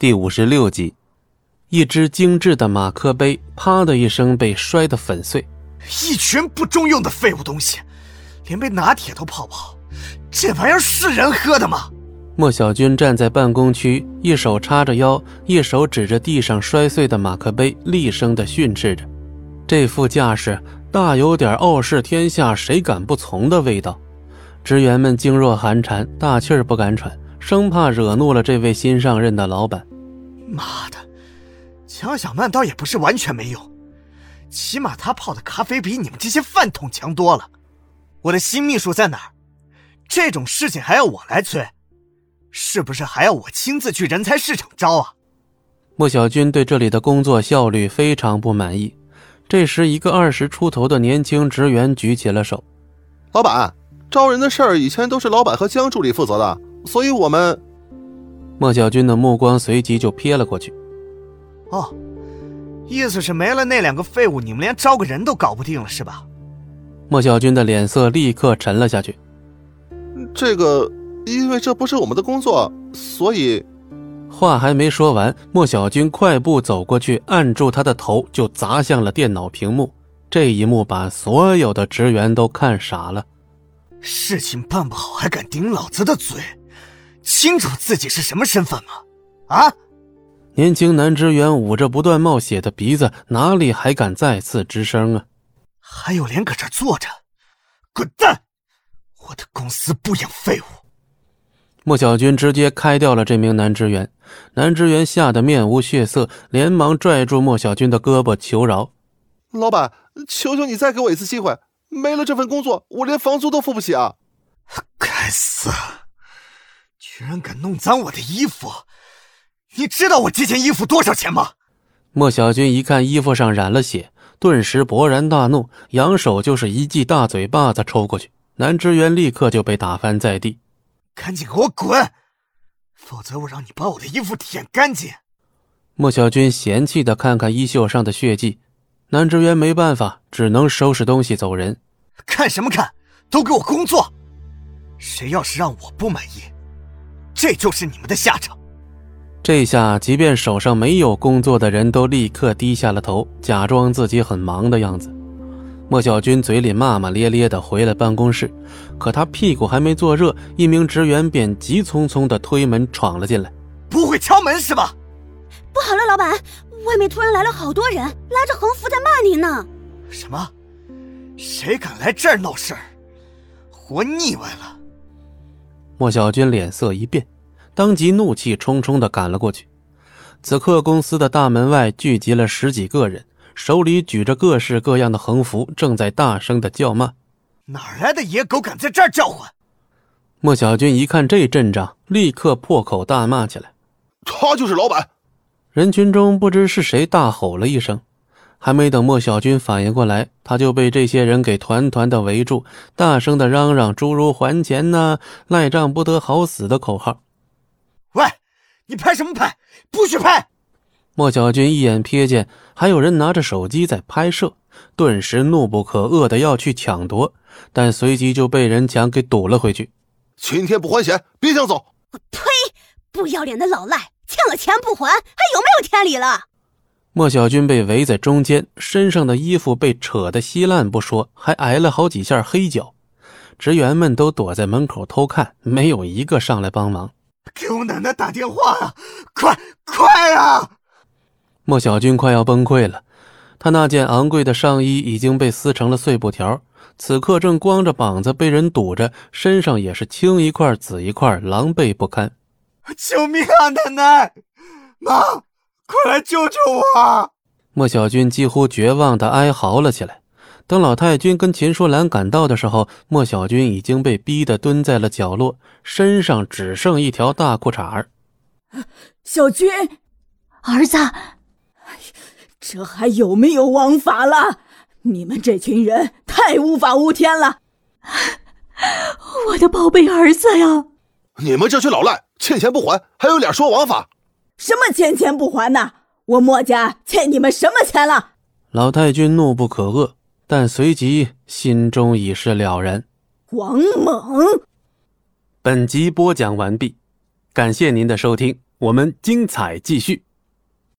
第五十六集，一只精致的马克杯啪的一声被摔得粉碎。一群不中用的废物东西，连杯拿铁都泡不好，这玩意儿是人喝的吗？莫小军站在办公区，一手叉着腰，一手指着地上摔碎的马克杯，厉声的训斥着。这副架势大有点傲视天下，谁敢不从的味道。职员们噤若寒蝉，大气儿不敢喘，生怕惹怒了这位新上任的老板。妈的，江小曼倒也不是完全没用，起码她泡的咖啡比你们这些饭桶强多了。我的新秘书在哪儿？这种事情还要我来催？是不是还要我亲自去人才市场招啊？莫小军对这里的工作效率非常不满意。这时，一个二十出头的年轻职员举起了手：“老板，招人的事儿以前都是老板和江助理负责的，所以我们……”莫小军的目光随即就瞥了过去。哦，意思是没了那两个废物，你们连招个人都搞不定了，是吧？莫小军的脸色立刻沉了下去。这个，因为这不是我们的工作，所以……话还没说完，莫小军快步走过去，按住他的头就砸向了电脑屏幕。这一幕把所有的职员都看傻了。事情办不好还敢顶老子的嘴？清楚自己是什么身份吗？啊！年轻男职员捂着不断冒血的鼻子，哪里还敢再次吱声啊？还有脸搁这坐着？滚蛋！我的公司不养废物。莫小军直接开掉了这名男职员，男职员吓得面无血色，连忙拽住莫小军的胳膊求饶：“老板，求求你再给我一次机会！没了这份工作，我连房租都付不起啊！”该死！居然敢弄脏我的衣服！你知道我这件衣服多少钱吗？莫小军一看衣服上染了血，顿时勃然大怒，扬手就是一记大嘴巴子抽过去。男职员立刻就被打翻在地。赶紧给我滚，否则我让你把我的衣服舔干净！莫小军嫌弃的看看衣袖上的血迹，男职员没办法，只能收拾东西走人。看什么看？都给我工作！谁要是让我不满意，这就是你们的下场。这下，即便手上没有工作的人都立刻低下了头，假装自己很忙的样子。莫小军嘴里骂骂咧咧的回了办公室，可他屁股还没坐热，一名职员便急匆匆的推门闯了进来。不会敲门是吧？不好了，老板，外面突然来了好多人，拉着横幅在骂您呢。什么？谁敢来这儿闹事儿？活腻歪了！莫小军脸色一变。当即怒气冲冲的赶了过去。此刻，公司的大门外聚集了十几个人，手里举着各式各样的横幅，正在大声的叫骂：“哪来的野狗敢在这儿叫唤？”莫小军一看这阵仗，立刻破口大骂起来：“他就是老板！”人群中不知是谁大吼了一声，还没等莫小军反应过来，他就被这些人给团团的围住，大声的嚷嚷诸如“还钱呐，赖账不得好死”的口号。喂，你拍什么拍？不许拍！莫小军一眼瞥见还有人拿着手机在拍摄，顿时怒不可遏的要去抢夺，但随即就被人墙给堵了回去。今天不还钱，别想走！我呸！不要脸的老赖，欠了钱不还，还有没有天理了？莫小军被围在中间，身上的衣服被扯得稀烂不说，还挨了好几下黑脚。职员们都躲在门口偷看，没有一个上来帮忙。给我奶奶打电话啊！快快啊！莫小军快要崩溃了，他那件昂贵的上衣已经被撕成了碎布条，此刻正光着膀子被人堵着，身上也是青一块紫一块，狼狈不堪。救命啊！奶奶，妈，快来救救我！莫小军几乎绝望的哀嚎了起来。等老太君跟秦淑兰赶到的时候，莫小军已经被逼得蹲在了角落，身上只剩一条大裤衩儿。小军，儿子，这还有没有王法了？你们这群人太无法无天了！我的宝贝儿子呀！你们这群老赖，欠钱不还，还有脸说王法？什么欠钱不还呢？我墨家欠你们什么钱了？老太君怒不可遏。但随即心中已是了然。王猛，本集播讲完毕，感谢您的收听，我们精彩继续。